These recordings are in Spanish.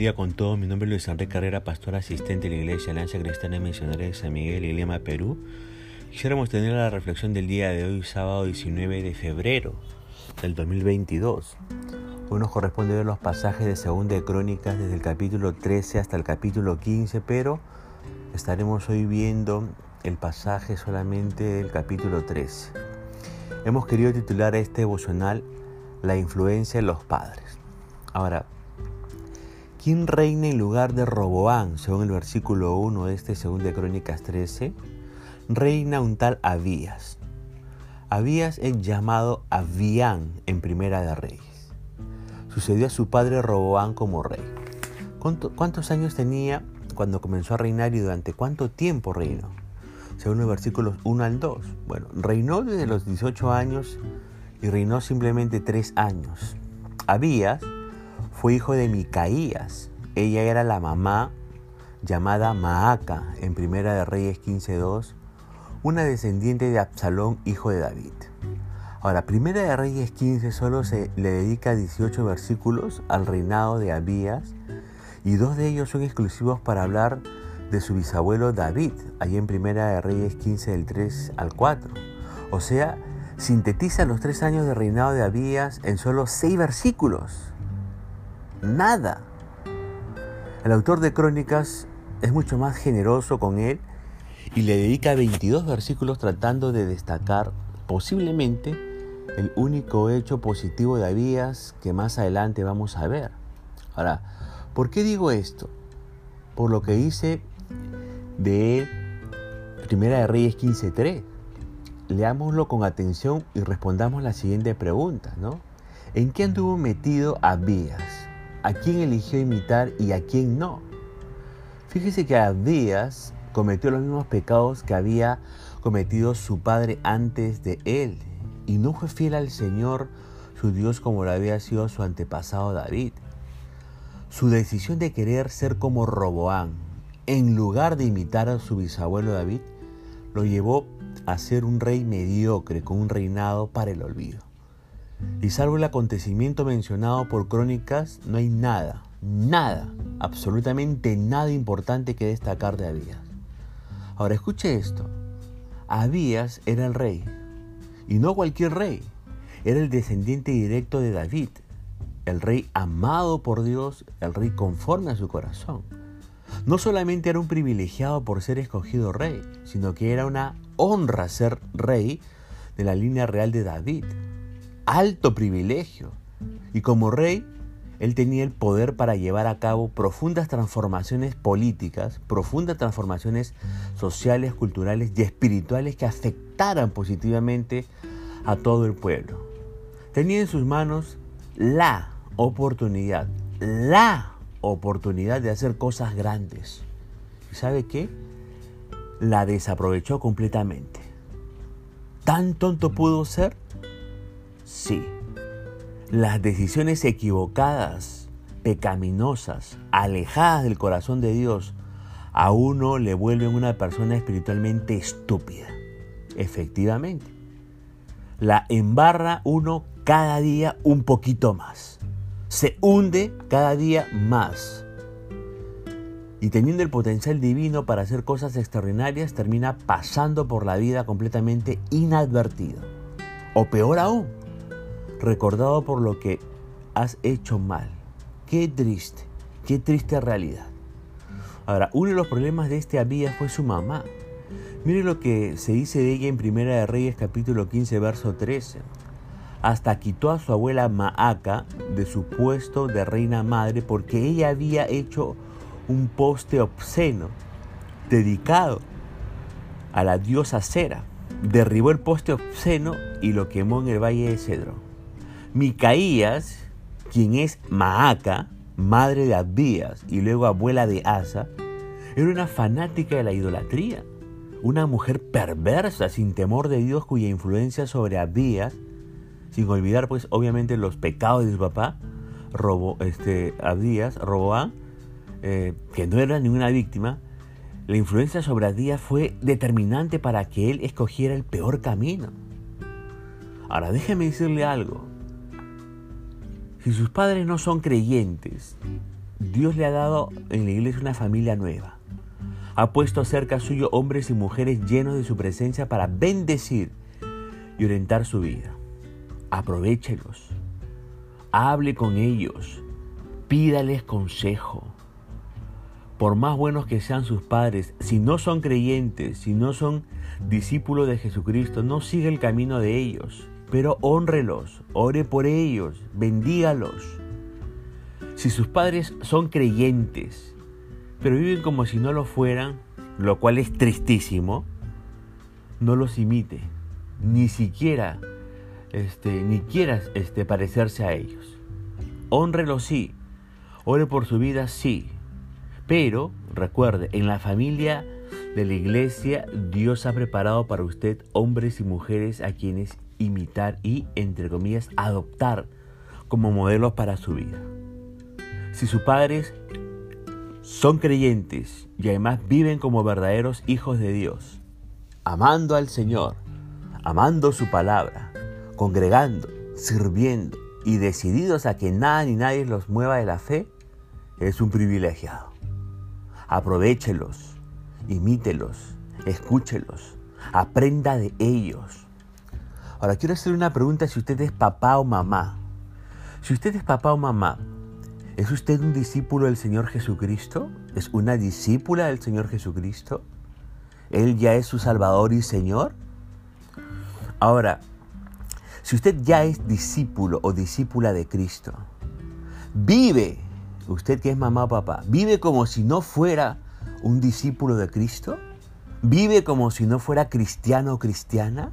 día con todos. Mi nombre es Luis Enrique Carrera, pastor asistente de la Iglesia Alianza Cristiana Misionera de San Miguel y Lima, Perú. Quisiéramos tener la reflexión del día de hoy, sábado 19 de febrero del 2022. Hoy nos corresponde ver los pasajes de Segunda de Crónicas desde el capítulo 13 hasta el capítulo 15, pero estaremos hoy viendo el pasaje solamente del capítulo 13. Hemos querido titular este devocional La influencia de los padres. Ahora, ¿Quién reina en lugar de Roboán? Según el versículo 1 de este 2 de Crónicas 13, reina un tal Abías. Abías es llamado Abián en Primera de Reyes. Sucedió a su padre Roboán como rey. ¿Cuántos años tenía cuando comenzó a reinar y durante cuánto tiempo reinó? Según los versículos 1 al 2. Bueno, reinó desde los 18 años y reinó simplemente 3 años. Abías fue hijo de Micaías. Ella era la mamá llamada Maaca en Primera de Reyes 15.2, una descendiente de Absalón, hijo de David. Ahora, Primera de Reyes 15 solo se le dedica 18 versículos al reinado de Abías y dos de ellos son exclusivos para hablar de su bisabuelo David, allí en Primera de Reyes 15 del 3 al 4. O sea, sintetiza los tres años de reinado de Abías en solo seis versículos nada. El autor de Crónicas es mucho más generoso con él y le dedica 22 versículos tratando de destacar posiblemente el único hecho positivo de Abías que más adelante vamos a ver. Ahora, ¿por qué digo esto? Por lo que dice de Primera de Reyes 15.3. Leámoslo con atención y respondamos la siguiente pregunta, ¿no? ¿En qué anduvo metido Abías? A quién eligió imitar y a quién no. Fíjese que Abdías cometió los mismos pecados que había cometido su padre antes de él y no fue fiel al Señor su Dios como lo había sido su antepasado David. Su decisión de querer ser como Roboán, en lugar de imitar a su bisabuelo David, lo llevó a ser un rey mediocre con un reinado para el olvido. Y salvo el acontecimiento mencionado por crónicas, no hay nada, nada, absolutamente nada importante que destacar de Abías. Ahora escuche esto. Abías era el rey, y no cualquier rey, era el descendiente directo de David, el rey amado por Dios, el rey conforme a su corazón. No solamente era un privilegiado por ser escogido rey, sino que era una honra ser rey de la línea real de David alto privilegio. Y como rey, él tenía el poder para llevar a cabo profundas transformaciones políticas, profundas transformaciones sociales, culturales y espirituales que afectaran positivamente a todo el pueblo. Tenía en sus manos la oportunidad, la oportunidad de hacer cosas grandes. ¿Y sabe qué? La desaprovechó completamente. ¿Tan tonto pudo ser? Sí, las decisiones equivocadas, pecaminosas, alejadas del corazón de Dios, a uno le vuelven una persona espiritualmente estúpida. Efectivamente, la embarra uno cada día un poquito más. Se hunde cada día más. Y teniendo el potencial divino para hacer cosas extraordinarias, termina pasando por la vida completamente inadvertido. O peor aún, recordado por lo que has hecho mal. Qué triste, qué triste realidad. Ahora, uno de los problemas de este Abías fue su mamá. Mire lo que se dice de ella en Primera de Reyes capítulo 15 verso 13. Hasta quitó a su abuela Maaca de su puesto de reina madre porque ella había hecho un poste obsceno dedicado a la diosa Cera. Derribó el poste obsceno y lo quemó en el valle de Cedro. Micaías, quien es Maaca, madre de Abías y luego abuela de Asa, era una fanática de la idolatría, una mujer perversa sin temor de Dios cuya influencia sobre Abías, sin olvidar pues obviamente los pecados de su papá, Robo, este, Abías, Roboán, eh, que no era ninguna víctima, la influencia sobre Abías fue determinante para que él escogiera el peor camino. Ahora déjeme decirle algo, si sus padres no son creyentes, Dios le ha dado en la iglesia una familia nueva. Ha puesto cerca suyo hombres y mujeres llenos de su presencia para bendecir y orientar su vida. Aprovechelos. Hable con ellos. Pídales consejo. Por más buenos que sean sus padres, si no son creyentes, si no son discípulos de Jesucristo, no siga el camino de ellos, pero honrelos, ore por ellos, bendígalos. Si sus padres son creyentes, pero viven como si no lo fueran, lo cual es tristísimo, no los imite, ni siquiera, este, ni quieras este, parecerse a ellos. Honrelo sí, ore por su vida sí, pero recuerde, en la familia de la iglesia Dios ha preparado para usted hombres y mujeres a quienes imitar y, entre comillas, adoptar como modelos para su vida. Si sus padres son creyentes y además viven como verdaderos hijos de Dios, amando al Señor, amando su palabra, congregando, sirviendo y decididos a que nada ni nadie los mueva de la fe, es un privilegiado. Aprovechelos, imítelos, escúchelos, aprenda de ellos. Ahora quiero hacer una pregunta si usted es papá o mamá. Si usted es papá o mamá, ¿Es usted un discípulo del Señor Jesucristo? ¿Es una discípula del Señor Jesucristo? ¿Él ya es su Salvador y Señor? Ahora, si usted ya es discípulo o discípula de Cristo, vive, usted que es mamá o papá, vive como si no fuera un discípulo de Cristo, vive como si no fuera cristiano o cristiana.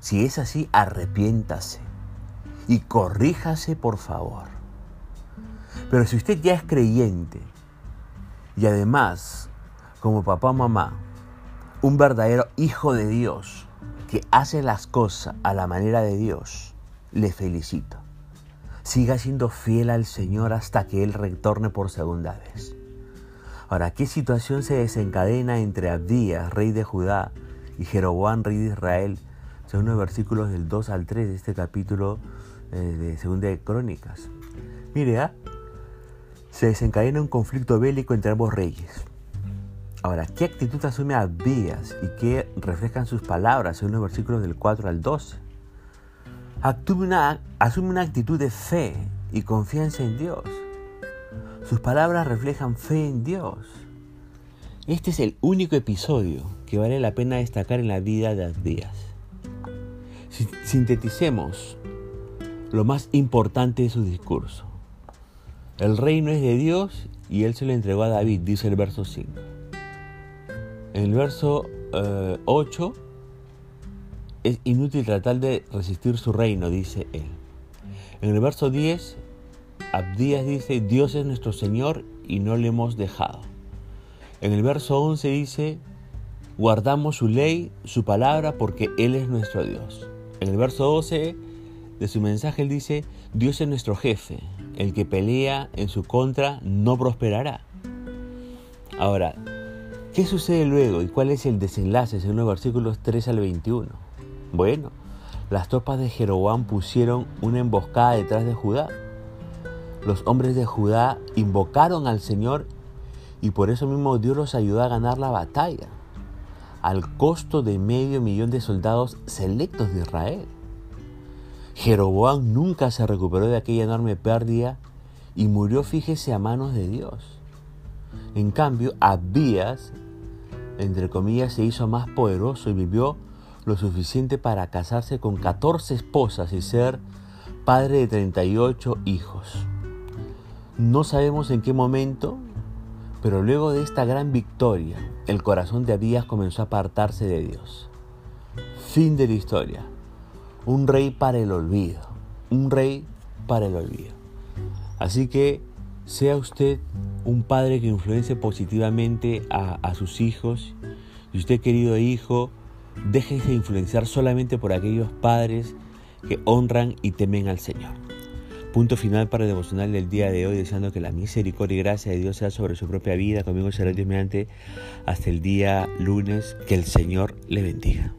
Si es así, arrepiéntase y corríjase por favor. Pero si usted ya es creyente y además, como papá o mamá, un verdadero hijo de Dios que hace las cosas a la manera de Dios, le felicito. Siga siendo fiel al Señor hasta que Él retorne por segunda vez. Ahora, ¿qué situación se desencadena entre Abdías, rey de Judá, y Jeroboam, rey de Israel? Según los versículos del 2 al 3 de este capítulo eh, de Segunda de Crónicas. Mire, ¿ah? se desencadena un conflicto bélico entre ambos reyes. Ahora, ¿qué actitud asume Abías y qué reflejan sus palabras en los versículos del 4 al 12? Una, asume una actitud de fe y confianza en Dios. Sus palabras reflejan fe en Dios. Este es el único episodio que vale la pena destacar en la vida de Abías. Sinteticemos lo más importante de su discurso. El reino es de Dios y él se lo entregó a David, dice el verso 5. En el verso 8 eh, es inútil tratar de resistir su reino, dice él. En el verso 10, Abdías dice, Dios es nuestro Señor y no le hemos dejado. En el verso 11 dice, guardamos su ley, su palabra, porque Él es nuestro Dios. En el verso 12 de su mensaje él dice, Dios es nuestro jefe, el que pelea en su contra no prosperará. Ahora, ¿qué sucede luego y cuál es el desenlace según los versículos 3 al 21? Bueno, las tropas de Jeroboam pusieron una emboscada detrás de Judá. Los hombres de Judá invocaron al Señor y por eso mismo Dios los ayudó a ganar la batalla, al costo de medio millón de soldados selectos de Israel. Jeroboam nunca se recuperó de aquella enorme pérdida y murió, fíjese, a manos de Dios. En cambio, Abías, entre comillas, se hizo más poderoso y vivió lo suficiente para casarse con 14 esposas y ser padre de 38 hijos. No sabemos en qué momento, pero luego de esta gran victoria, el corazón de Abías comenzó a apartarse de Dios. Fin de la historia un rey para el olvido, un rey para el olvido. Así que sea usted un padre que influencie positivamente a, sus hijos. Y usted, querido hijo, déjese influenciar solamente por aquellos padres que honran y temen al Señor. Punto final para el devocional del día de hoy, deseando que la misericordia y gracia de Dios sea sobre su propia vida. Conmigo será Dios mediante hasta el día lunes. Que el Señor le bendiga.